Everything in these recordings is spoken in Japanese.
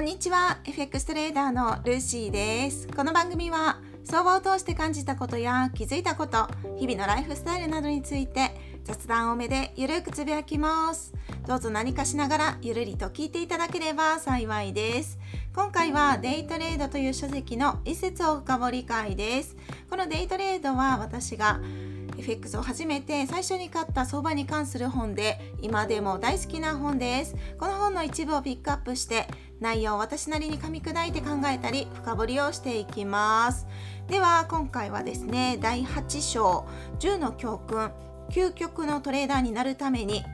こんにちは。FX トレーダーのルーシーです。この番組は相場を通して感じたことや気づいたこと日々のライフスタイルなどについて雑談多めでゆるくつぶやきます。どうぞ何かしながらゆるりと聞いていただければ幸いです。今回はデイトレードという書籍の一節を深掘り会です。このデイトレードは私が FX を初めて最初に買った相場に関する本で今でも大好きな本です。この本の一部をピックアップして内容を私なりに噛み砕いて考えたり深掘りをしていきます。では今回はですね第8章10の教訓究極のトレーダーになるために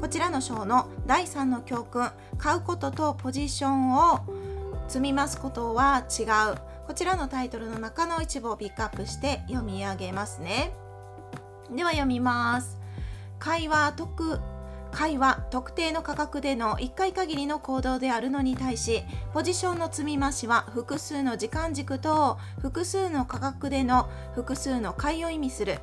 こちらの章の第3の教訓買うこととポジションを積みますことは違うこちらのタイトルの中の一部をピックアップして読み上げますね。では読みます。会話特会話特定の価格での1回限りの行動であるのに対しポジションの積み増しは複数の時間軸と複数の価格での複数の買いを意味する。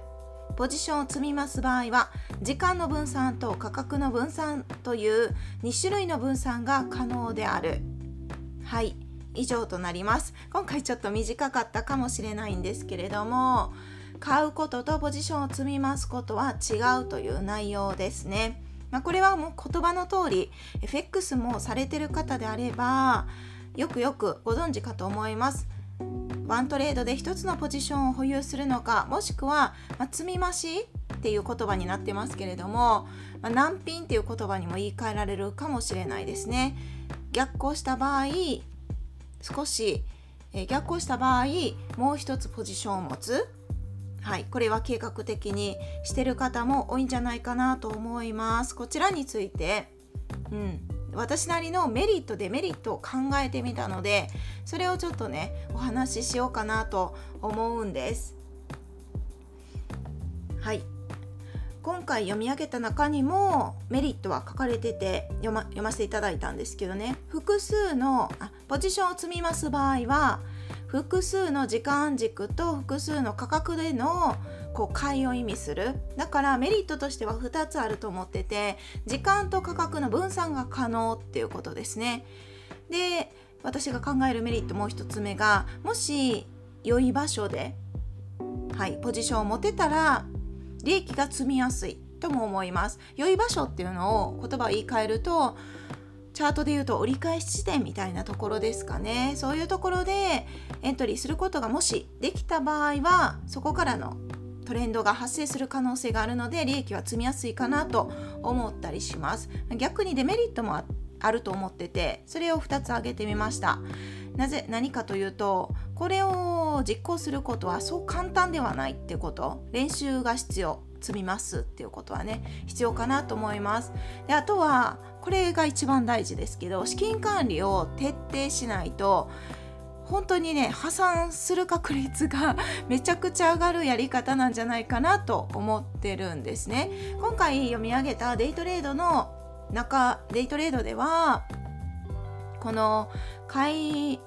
ポジションを積み増す場合は時間の分散と価格の分散という2種類の分散が可能である。はい。以上となります。今回ちょっと短かったかもしれないんですけれども買うこととポジションを積み増すことは違うという内容ですね。まあ、これはもう言葉の通り FX もされてる方であればよくよくご存知かと思います。ワントレードで1つのポジションを保有するのかもしくは、まあ、積み増しっていう言葉になってますけれども、まあ、難品っていう言葉にも言い換えられるかもしれないですね。逆行した場合少し、え逆行した場合もう一つポジションを持つはい、これは計画的にしてる方も多いんじゃないかなと思います。こちらについて、うん、私なりのメリットデメリットを考えてみたのでそれをちょっとねお話ししようかなと思うんです。はい今回読み上げた中にもメリットは書かれてて読ま読ませていただいたんですけどね複数のあポジションを積みます場合は複数の時間軸と複数の価格でのこう買いを意味する。だからメリットとしては2つあると思ってて時間と価格の分散が可能っていうことですね。で私が考えるメリットもう1つ目がもし良い場所ではいポジションを持てたら利益が積みやすいとも思います。良い場所っていうのを言葉を言い換えるとチャートで言うと折り返し地点みたいなところですかね。そういうところでエントリーすることがもしできた場合はそこからのトレンドが発生する可能性があるので利益は積みやすいかなと思ったりします。逆にデメリットもあると思っててそれを2つ挙げてみました。なぜ何かというとこれを実行することはそう簡単ではないってこと。練習が必要。積みますっていうことはね必要かなと思います。であとはこれが一番大事ですけど資金管理を徹底しないと本当にね破産する確率が めちゃくちゃ上がるやり方なんじゃないかなと思ってるんですね。今回読み上げたデイトレードの中デイトレードではこの買い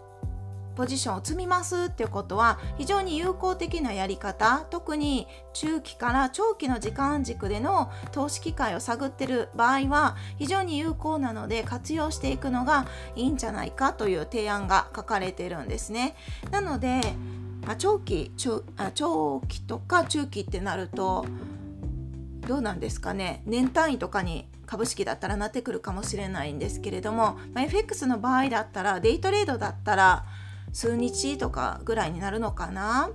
ポジションを積みますっていうことは非常に有効的なやり方特に中期から長期の時間軸での投資機会を探ってる場合は非常に有効なので活用していくのがいいんじゃないかという提案が書かれてるんですね。なので、ま、長期長長期とか中期ってなるとどうなんですかね年単位とかに株式だったらなってくるかもしれないんですけれども、まあ、FX の場合だったらデイトレードだったら数日とかぐらいになるのかな？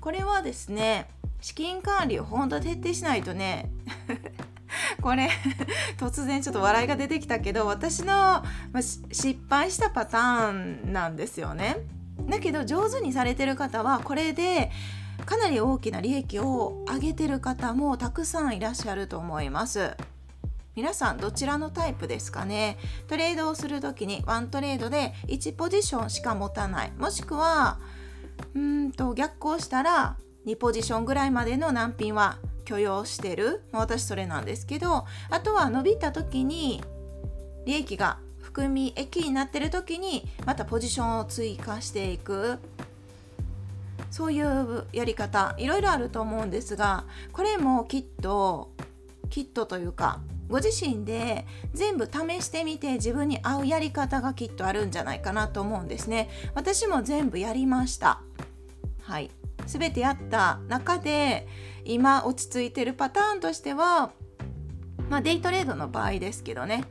これはですね資金管理を本当徹底しないとね これ突然ちょっと笑いが出てきたけど私の、まあ、失敗したパターンなんですよね。だけど上手にされてる方はこれでかなり大きな利益を上げてる方もたくさんいらっしゃると思います。皆さんどちらのタイプですかね？トレードをする時にワントレードで1ポジションしか持たない。もしくはうんと逆行したら2ポジションぐらいまでの難品は許容してる。私それなんですけどあとは伸びた時に利益が含み益になってる時にまたポジションを追加していく。そういうやり方。いろいろあると思うんですがこれもきっときっとというかご自身で全部試してみて自分に合うやり方がきっとあるんじゃないかなと思うんですね。私も全部やりました。はい。全てやった中で今落ち着いてるパターンとしてはまあデイトレードの場合ですけどね。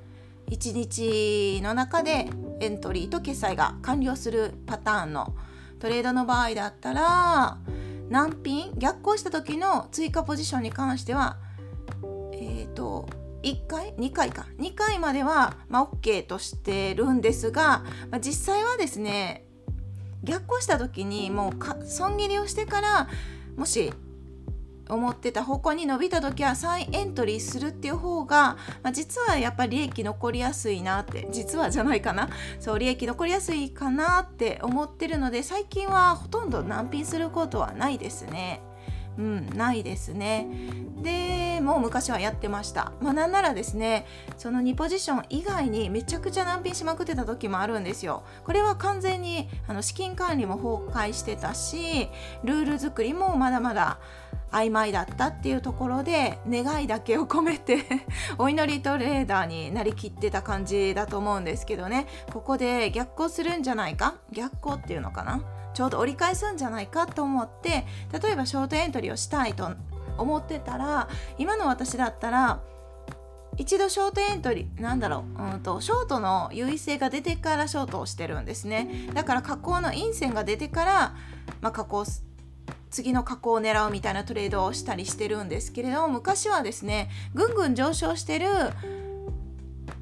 1日の中でエントリーと決済が完了するパターンのトレードの場合だったら難品逆行した時の追加ポジションに関してはえっ、ー、と1回？2回か。2回までは、まあ、OK としてるんですが、まあ、実際はですね逆行した時にもう損切りをしてからもし思ってた方向に伸びた時は再エントリーするっていう方が、まあ、実はやっぱり利益残りやすいなって実はじゃないかな。そう利益残りやすいかなって思ってるので最近はほとんど難品することはないですね。うん、ないですね。でもう昔はやってました。まあなんならですねその2ポジション以外にめちゃくちゃ難品しまくってた時もあるんですよ。これは完全にあの資金管理も崩壊してたしルール作りもまだまだ曖昧だったっていうところで願いだけを込めて お祈りトレーダーになりきってた感じだと思うんですけどねここで逆行するんじゃないか？逆行っていうのかな？ちょうど折り返すんじゃないかと思って例えばショートエントリーをしたいと思ってたら今の私だったら一度ショートエントリーなんだろう、うんと、ショートの優位性が出てからショートをしてるんですね。だから加工の陰線が出てから、まあ、加工次の加工を狙うみたいなトレードをしたりしてるんですけれど昔はですねぐんぐん上昇してる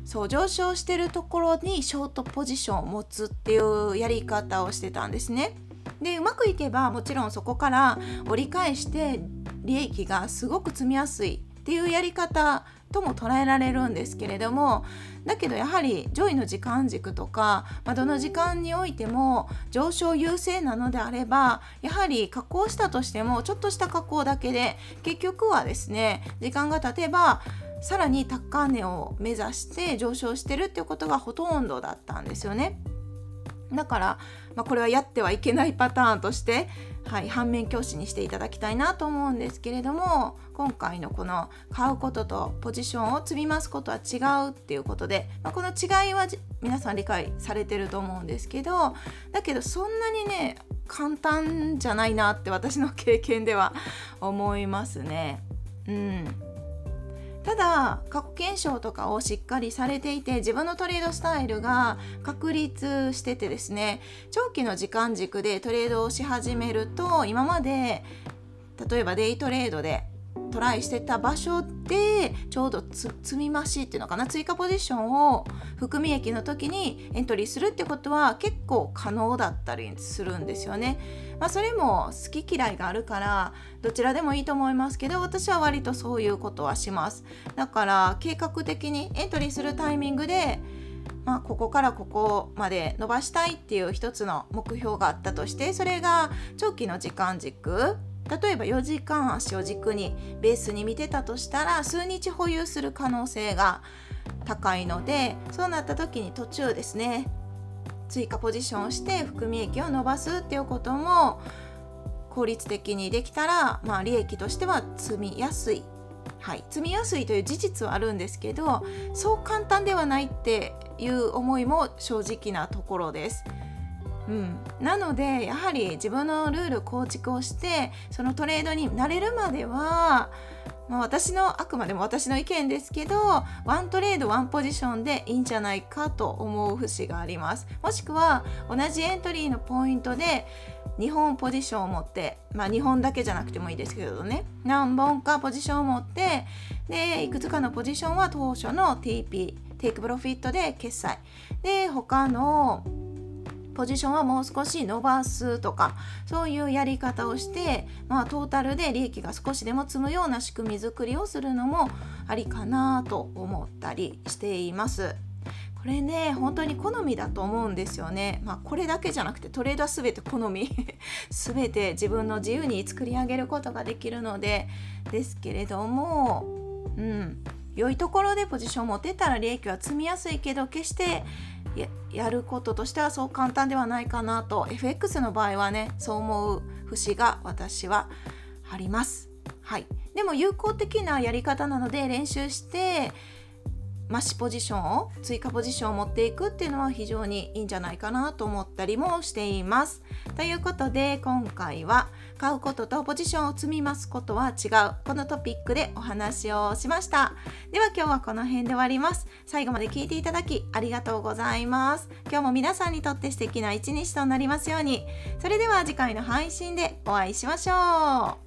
そう上昇してるところにショートポジションを持つっていうやり方をしてたんですね。でうまくいけばもちろんそこから折り返して利益がすごく積みやすいっていうやり方とも捉えられるんですけれどもだけどやはり上位の時間軸とか、まあ、どの時間においても上昇優勢なのであればやはり加工したとしてもちょっとした加工だけで結局はですね時間が経てばさらに高値を目指して上昇してるっていうことがほとんどだったんですよね。だから、まあ、これはやってはいけないパターンとして、はい、反面教師にしていただきたいなと思うんですけれども今回のこの買うこととポジションを積み増すことは違うっていうことで、まあ、この違いは皆さん理解されてると思うんですけどだけどそんなにね簡単じゃないなって私の経験では思いますね。うんただ過去検証とかをしっかりされていて自分のトレードスタイルが確立しててですね長期の時間軸でトレードをし始めると今まで例えばデイトレードでトライしてた場所でちょうど積み増しっていうのかな追加ポジションを含み益の時にエントリーするってことは結構可能だったりするんですよね。まあ、それも好き嫌いがあるからどちらでもいいと思いますけど私は割とそういうことはします。だから計画的にエントリーするタイミングでまあ、ここからここまで伸ばしたいっていう一つの目標があったとしてそれが長期の時間軸例えば4時間足を軸にベースに見てたとしたら数日保有する可能性が高いのでそうなった時に途中ですね追加ポジションをして含み益を伸ばすっていうことも効率的にできたら、まあ、利益としては積みやすい、はい、積みやすいという事実はあるんですけどそう簡単ではないっていう思いも正直なところです。うん、なのでやはり自分のルール構築をしてそのトレードになれるまでは、まあ、私のあくまでも私の意見ですけどワントレードワンポジションでいいんじゃないかと思う節があります。もしくは同じエントリーのポイントで2本ポジションを持ってまあ2本だけじゃなくてもいいですけどね。何本かポジションを持ってでいくつかのポジションは当初の TP テイクプロフィットで決済。で他のポジションはもう少し伸ばすとかそういうやり方をして、まあ、トータルで利益が少しでも積むような仕組み作りをするのもありかなと思ったりしています。これね本当に好みだと思うんですよね。まあ、これだけじゃなくてトレードは全て好み 全て自分の自由に作り上げることができるのでですけれどもうん良いところでポジションを持てたら利益は積みやすいけど決してやることとしてはそう簡単ではないかなと FX の場合はねそう思う節が私はあります。はい、でも有効的なやり方なので練習して増しポジションを追加ポジションを持っていくっていうのは非常にいいんじゃないかなと思ったりもしています。ということで今回は買うこととポジションを積みますことは違うこのトピックでお話をしました。では今日はこの辺で終わります。最後まで聞いていただきありがとうございます。今日も皆さんにとって素敵な一日となりますように。それでは次回の配信でお会いしましょう。